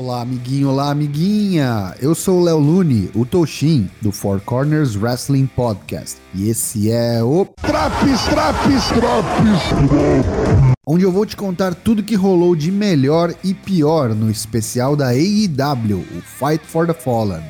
Olá, amiguinho, olá, amiguinha! Eu sou o Léo Lune, o Toshin, do Four Corners Wrestling Podcast. E esse é o. Traps, traps, traps! Onde eu vou te contar tudo que rolou de melhor e pior no especial da AEW, o Fight for the Fallen.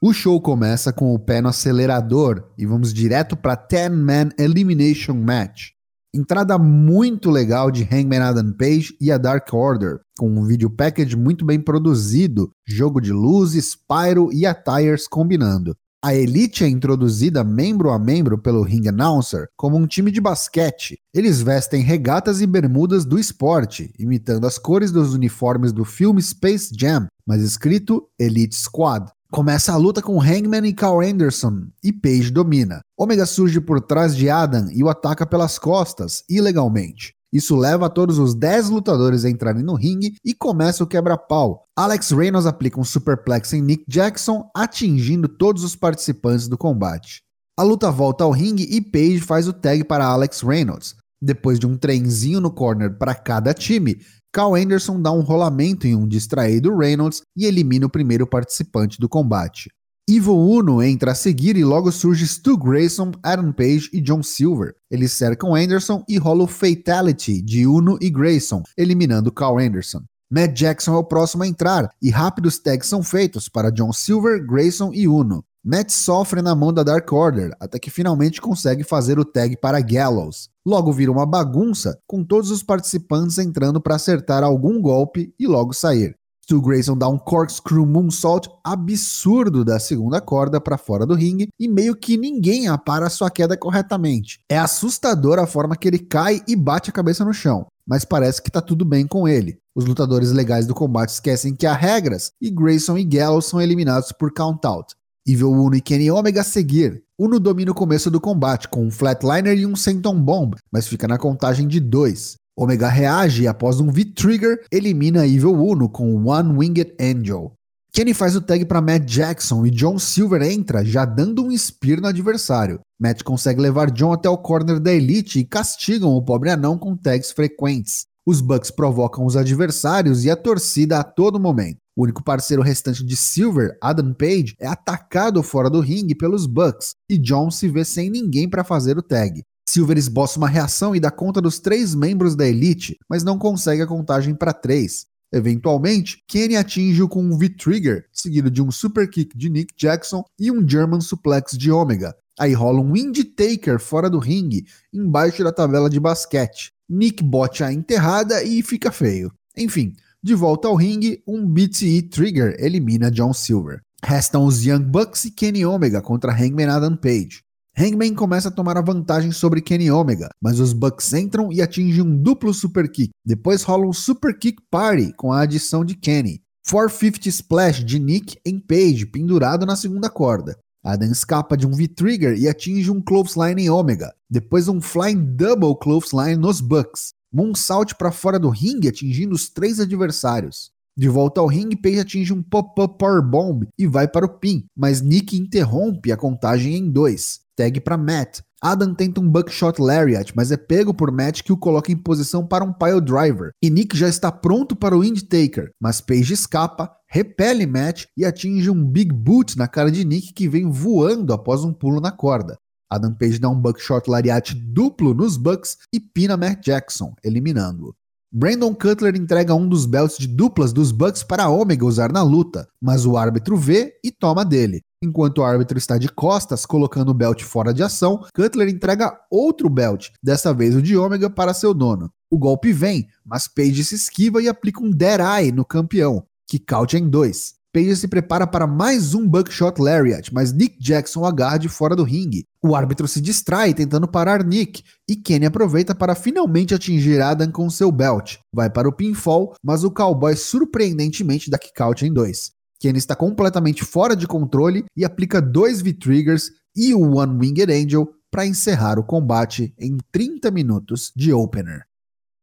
O show começa com o pé no acelerador e vamos direto para 10 Man Elimination Match. Entrada muito legal de Hangman Adam Page e a Dark Order, com um vídeo package muito bem produzido, jogo de luzes, pyro e attires combinando. A Elite é introduzida membro a membro pelo ring announcer como um time de basquete. Eles vestem regatas e bermudas do esporte, imitando as cores dos uniformes do filme Space Jam, mas escrito Elite Squad. Começa a luta com Hangman e Carl Anderson, e Page domina. Omega surge por trás de Adam e o ataca pelas costas, ilegalmente. Isso leva todos os 10 lutadores a entrarem no ringue e começa o quebra-pau. Alex Reynolds aplica um superplex em Nick Jackson, atingindo todos os participantes do combate. A luta volta ao ringue e Page faz o tag para Alex Reynolds. Depois de um trenzinho no corner para cada time, Carl Anderson dá um rolamento em um distraído Reynolds e elimina o primeiro participante do combate. Evil Uno entra a seguir e logo surge Stu Grayson, Adam Page e John Silver. Eles cercam Anderson e rola o Fatality de Uno e Grayson, eliminando Carl Anderson. Matt Jackson é o próximo a entrar e rápidos tags são feitos para John Silver, Grayson e Uno. Matt sofre na mão da Dark Order, até que finalmente consegue fazer o tag para Gallows. Logo vira uma bagunça, com todos os participantes entrando para acertar algum golpe e logo sair. Stu Grayson dá um corkscrew moonsault absurdo da segunda corda para fora do ringue e meio que ninguém apara sua queda corretamente. É assustador a forma que ele cai e bate a cabeça no chão, mas parece que tá tudo bem com ele. Os lutadores legais do combate esquecem que há regras e Grayson e Gallows são eliminados por count-out. Evil Uno e Kenny Omega a seguir. Uno domina o começo do combate com um Flatliner e um Senton Bomb, mas fica na contagem de dois. Omega reage e após um V-Trigger, elimina Evil Uno com One Winged Angel. Kenny faz o tag para Matt Jackson e John Silver entra, já dando um spear no adversário. Matt consegue levar John até o corner da Elite e castigam o pobre anão com tags frequentes. Os Bucks provocam os adversários e a torcida a todo momento. O único parceiro restante de Silver, Adam Page, é atacado fora do ringue pelos Bucks e John se vê sem ninguém para fazer o tag. Silver esboça uma reação e dá conta dos três membros da Elite, mas não consegue a contagem para três. Eventualmente, Kenny atinge-o com um V-Trigger, seguido de um super kick de Nick Jackson e um German Suplex de Omega. Aí rola um Wind Taker fora do ringue, embaixo da tabela de basquete. Nick bote a enterrada e fica feio. Enfim, de volta ao ringue, um BTE Trigger elimina John Silver. Restam os Young Bucks e Kenny Omega contra Hangman Adam Page. Hangman começa a tomar a vantagem sobre Kenny Omega, mas os Bucks entram e atingem um duplo super kick. Depois rola um super kick party com a adição de Kenny. 450 Splash de Nick em Page, pendurado na segunda corda. Adam escapa de um V-Trigger e atinge um Clothesline em Omega. Depois um Flying Double Clothesline nos Bucks. Moonsault para fora do ringue, atingindo os três adversários. De volta ao ringue, Page atinge um pop-up powerbomb e vai para o pin, mas Nick interrompe a contagem em dois. Tag para Matt. Adam tenta um buckshot lariat, mas é pego por Matt que o coloca em posição para um pile driver. E Nick já está pronto para o Wind Taker, mas Page escapa, repele Matt e atinge um big boot na cara de Nick que vem voando após um pulo na corda. Adam Page dá um buckshot lariat duplo nos Bucks e pina Matt Jackson, eliminando-o. Brandon Cutler entrega um dos belts de duplas dos Bucks para Omega usar na luta, mas o árbitro vê e toma dele. Enquanto o árbitro está de costas, colocando o belt fora de ação, Cutler entrega outro belt, dessa vez o de Omega, para seu dono. O golpe vem, mas Page se esquiva e aplica um Dead Eye no campeão, que caute em dois. Page se prepara para mais um Buckshot Lariat, mas Nick Jackson agarra de fora do ringue. O árbitro se distrai tentando parar Nick, e Kenny aproveita para finalmente atingir Adam com seu belt. Vai para o pinfall, mas o cowboy surpreendentemente dá kick-out em dois. Kenny está completamente fora de controle e aplica dois V-Triggers e o One Winged Angel para encerrar o combate em 30 minutos de opener.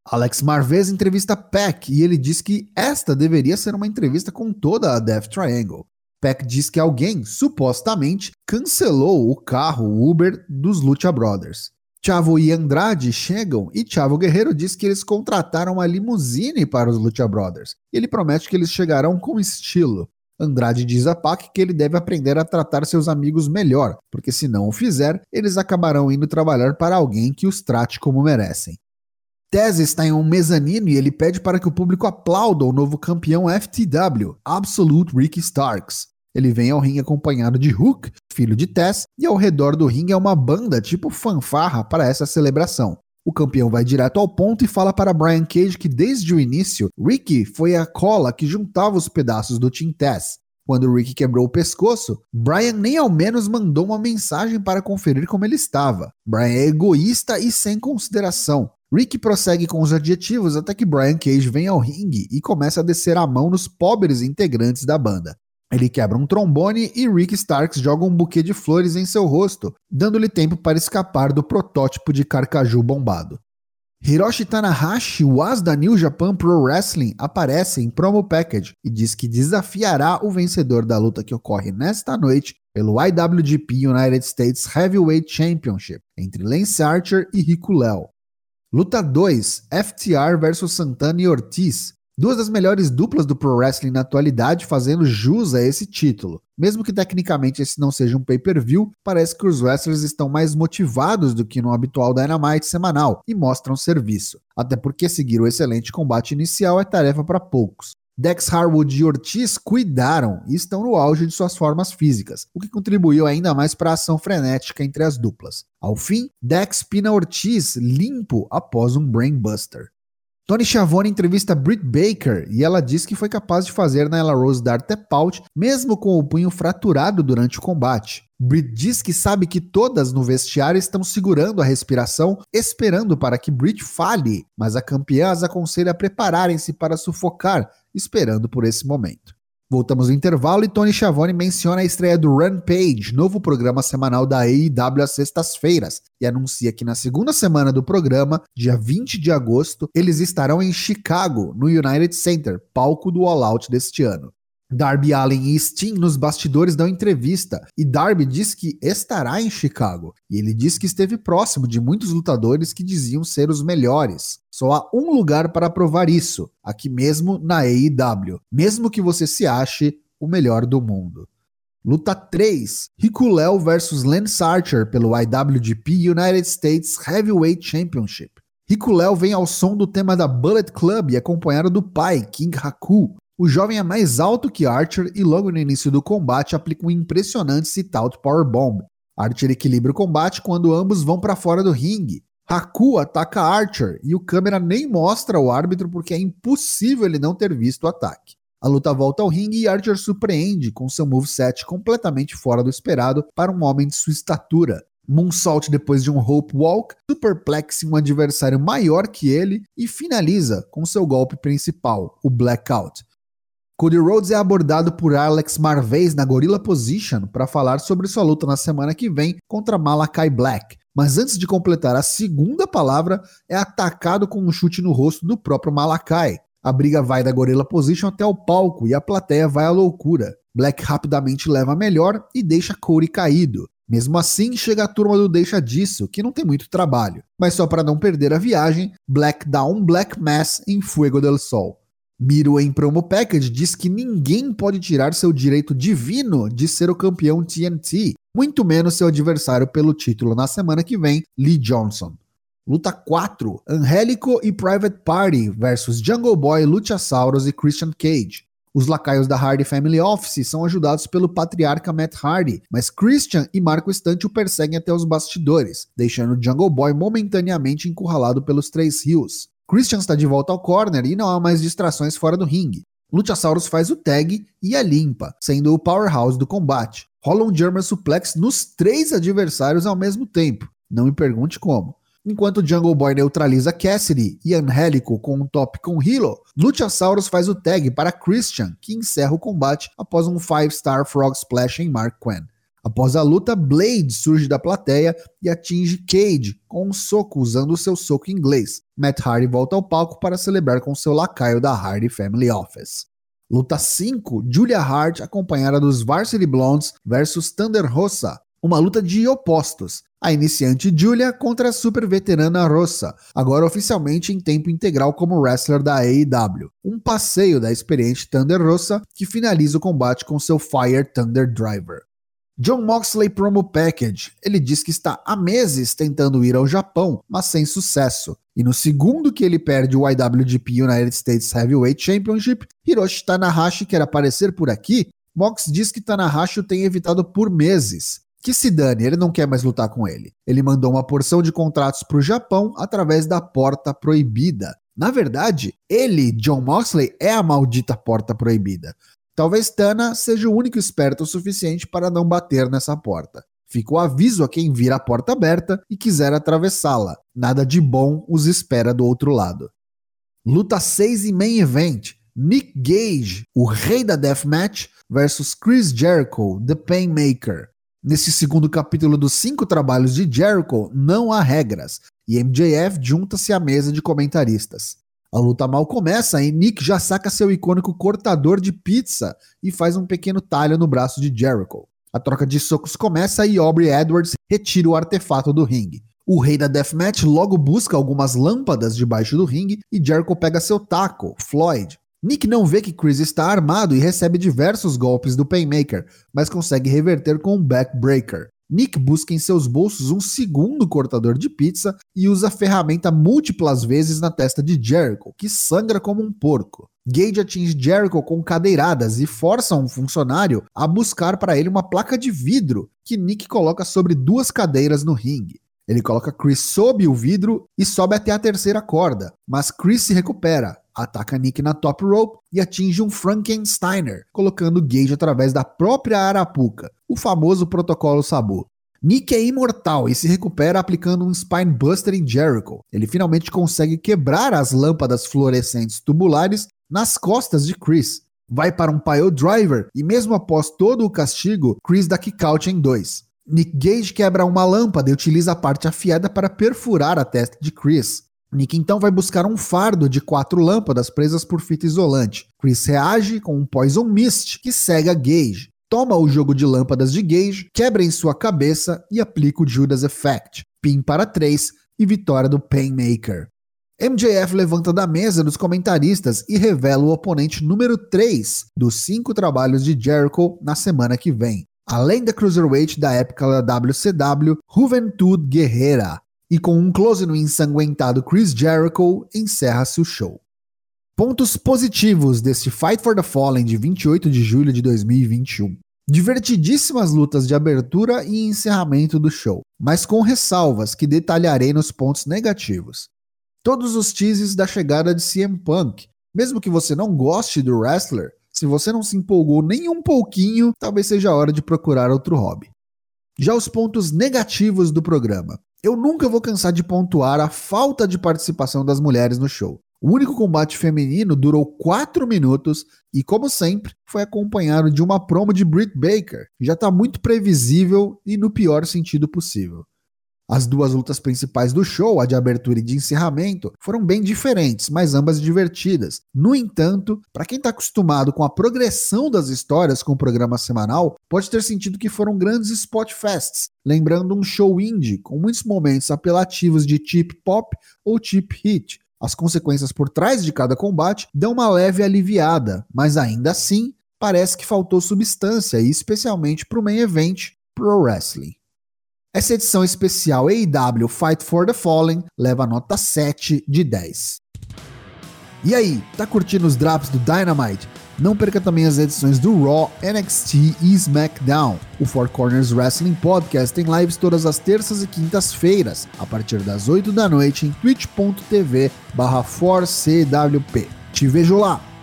Alex Marvez entrevista Peck e ele diz que esta deveria ser uma entrevista com toda a Death Triangle. Peck diz que alguém, supostamente, cancelou o carro Uber dos Lucha Brothers. Chavo e Andrade chegam e Chavo Guerreiro diz que eles contrataram uma limusine para os Lucha Brothers. Ele promete que eles chegarão com estilo. Andrade diz a Pac que ele deve aprender a tratar seus amigos melhor, porque se não o fizer, eles acabarão indo trabalhar para alguém que os trate como merecem. Tez está em um mezanino e ele pede para que o público aplauda o novo campeão FTW, Absolute Ricky Starks. Ele vem ao ringue acompanhado de Hook, filho de Tess, e ao redor do ringue é uma banda tipo fanfarra para essa celebração. O campeão vai direto ao ponto e fala para Brian Cage que desde o início, Ricky foi a cola que juntava os pedaços do Team Tess. Quando Ricky quebrou o pescoço, Brian nem ao menos mandou uma mensagem para conferir como ele estava. Brian é egoísta e sem consideração. Ricky prossegue com os adjetivos até que Brian Cage vem ao ringue e começa a descer a mão nos pobres integrantes da banda. Ele quebra um trombone e Rick Starks joga um buquê de flores em seu rosto, dando-lhe tempo para escapar do protótipo de carcaju bombado. Hiroshi Tanahashi, o as da New Japan Pro Wrestling, aparece em promo package e diz que desafiará o vencedor da luta que ocorre nesta noite pelo IWGP United States Heavyweight Championship entre Lance Archer e Rico Léo. Luta 2: FTR vs Santana e Ortiz. Duas das melhores duplas do pro wrestling na atualidade fazendo jus a esse título. Mesmo que tecnicamente esse não seja um pay-per-view, parece que os wrestlers estão mais motivados do que no habitual Dynamite semanal e mostram serviço. Até porque seguir o excelente combate inicial é tarefa para poucos. Dex Harwood e Ortiz cuidaram e estão no auge de suas formas físicas, o que contribuiu ainda mais para a ação frenética entre as duplas. Ao fim, Dex pina Ortiz limpo após um brainbuster. Tony Schiavone entrevista Britt Baker e ela diz que foi capaz de fazer Nyla Rose dar tap out mesmo com o punho fraturado durante o combate. Britt diz que sabe que todas no vestiário estão segurando a respiração, esperando para que Britt fale, mas a campeã as aconselha a prepararem-se para sufocar, esperando por esse momento. Voltamos no intervalo e Tony Schiavone menciona a estreia do Rampage, novo programa semanal da AEW às sextas-feiras, e anuncia que na segunda semana do programa, dia 20 de agosto, eles estarão em Chicago, no United Center, palco do All Out deste ano. Darby Allen e Sting nos bastidores dão entrevista e Darby diz que estará em Chicago. E ele diz que esteve próximo de muitos lutadores que diziam ser os melhores. Só há um lugar para provar isso, aqui mesmo na AEW, mesmo que você se ache o melhor do mundo. Luta 3: Rico Léo versus Lance Archer pelo IWGP United States Heavyweight Championship. Rico Léo vem ao som do tema da Bullet Club e acompanhado do pai, King Haku, o jovem é mais alto que Archer e logo no início do combate aplica um impressionante sit-out powerbomb. Archer equilibra o combate quando ambos vão para fora do ringue. Haku ataca Archer e o câmera nem mostra o árbitro porque é impossível ele não ter visto o ataque. A luta volta ao ringue e Archer surpreende com seu moveset completamente fora do esperado para um homem de sua estatura. Moonsault depois de um Hope Walk, superplex um adversário maior que ele e finaliza com seu golpe principal, o Blackout. Cody Rhodes é abordado por Alex Marvez na Gorilla Position para falar sobre sua luta na semana que vem contra Malakai Black. Mas antes de completar a segunda palavra, é atacado com um chute no rosto do próprio Malakai. A briga vai da Gorilla Position até o palco e a plateia vai à loucura. Black rapidamente leva a melhor e deixa Cody caído. Mesmo assim, chega a turma do Deixa Disso, que não tem muito trabalho. Mas só para não perder a viagem, Black dá um Black Mass em Fuego del Sol. Miro em promo package diz que ninguém pode tirar seu direito divino de ser o campeão TNT, muito menos seu adversário pelo título na semana que vem, Lee Johnson. Luta 4: Angélico e Private Party versus Jungle Boy, Luchasaurus e Christian Cage. Os lacaios da Hardy Family Office são ajudados pelo patriarca Matt Hardy, mas Christian e Marco Estante o perseguem até os bastidores, deixando Jungle Boy momentaneamente encurralado pelos três rios. Christian está de volta ao corner e não há mais distrações fora do ringue. Luchasaurus faz o tag e a limpa, sendo o powerhouse do combate. Rola um German suplex nos três adversários ao mesmo tempo. Não me pergunte como. Enquanto Jungle Boy neutraliza Cassidy e Angélico com um top com Hilo, Luchasaurus faz o tag para Christian, que encerra o combate após um 5-star Frog Splash em Mark Quinn. Após a luta, Blade surge da plateia e atinge Cage com um soco usando o seu soco inglês. Matt Hardy volta ao palco para celebrar com seu lacaio da Hardy Family Office. Luta 5, Julia Hart acompanhada dos Varsity Blondes versus Thunder Rosa, uma luta de opostos. A iniciante Julia contra a super veterana Rosa, agora oficialmente em tempo integral como wrestler da AEW. Um passeio da experiente Thunder Rosa que finaliza o combate com seu Fire Thunder Driver. John Moxley Promo Package. Ele diz que está há meses tentando ir ao Japão, mas sem sucesso. E no segundo que ele perde o IWGP United States Heavyweight Championship, Hiroshi Tanahashi quer aparecer por aqui. Mox diz que Tanahashi o tem evitado por meses. Que se dane, ele não quer mais lutar com ele. Ele mandou uma porção de contratos para o Japão através da porta proibida. Na verdade, ele, John Moxley, é a maldita porta proibida. Talvez Tana seja o único esperto o suficiente para não bater nessa porta. Fica o aviso a quem vir a porta aberta e quiser atravessá-la. Nada de bom os espera do outro lado. Luta 6 e main event. Nick Gage, o rei da deathmatch, versus Chris Jericho, The Painmaker. Nesse segundo capítulo dos cinco trabalhos de Jericho, não há regras, e MJF junta-se à mesa de comentaristas. A luta mal começa e Nick já saca seu icônico cortador de pizza e faz um pequeno talho no braço de Jericho. A troca de socos começa e Aubrey Edwards retira o artefato do ringue. O rei da Deathmatch logo busca algumas lâmpadas debaixo do ringue e Jericho pega seu taco, Floyd. Nick não vê que Chris está armado e recebe diversos golpes do Painmaker, mas consegue reverter com um backbreaker. Nick busca em seus bolsos um segundo cortador de pizza e usa a ferramenta múltiplas vezes na testa de Jericho, que sangra como um porco. Gage atinge Jericho com cadeiradas e força um funcionário a buscar para ele uma placa de vidro que Nick coloca sobre duas cadeiras no ringue. Ele coloca Chris sob o vidro e sobe até a terceira corda, mas Chris se recupera, ataca Nick na top rope e atinge um Frankensteiner, colocando Gage através da própria arapuca, o famoso protocolo Sabu. Nick é imortal e se recupera aplicando um Spinebuster em Jericho. Ele finalmente consegue quebrar as lâmpadas fluorescentes tubulares nas costas de Chris. Vai para um pile driver e mesmo após todo o castigo, Chris dá kick-out em dois. Nick Gage quebra uma lâmpada e utiliza a parte afiada para perfurar a testa de Chris. Nick então vai buscar um fardo de quatro lâmpadas presas por fita isolante. Chris reage com um Poison Mist que cega Gage. Toma o jogo de lâmpadas de Gage, quebra em sua cabeça e aplica o Judas Effect. Pin para 3 e vitória do Painmaker. MJF levanta da mesa dos comentaristas e revela o oponente número 3 dos cinco trabalhos de Jericho na semana que vem. Além da Cruiserweight da época da WCW, Juventud Guerrera e com um close no ensanguentado Chris Jericho, encerra-se o show. Pontos positivos deste Fight for the Fallen de 28 de julho de 2021. Divertidíssimas lutas de abertura e encerramento do show, mas com ressalvas que detalharei nos pontos negativos. Todos os teases da chegada de CM Punk, mesmo que você não goste do wrestler, se você não se empolgou nem um pouquinho, talvez seja a hora de procurar outro hobby. Já os pontos negativos do programa. Eu nunca vou cansar de pontuar a falta de participação das mulheres no show. O único combate feminino durou 4 minutos e, como sempre, foi acompanhado de uma promo de Britt Baker, já está muito previsível e no pior sentido possível. As duas lutas principais do show, a de abertura e de encerramento, foram bem diferentes, mas ambas divertidas. No entanto, para quem está acostumado com a progressão das histórias com o programa semanal, pode ter sentido que foram grandes spot fests, lembrando um show indie com muitos momentos apelativos de tip pop ou tip hit. As consequências por trás de cada combate dão uma leve aliviada, mas ainda assim parece que faltou substância, especialmente para o main event Pro Wrestling. Essa edição especial AEW Fight for the Fallen leva nota 7 de 10. E aí, tá curtindo os drops do Dynamite? Não perca também as edições do Raw, NXT e SmackDown. O Four Corners Wrestling Podcast tem lives todas as terças e quintas-feiras, a partir das 8 da noite em twitch.tv barra 4CWP. Te vejo lá!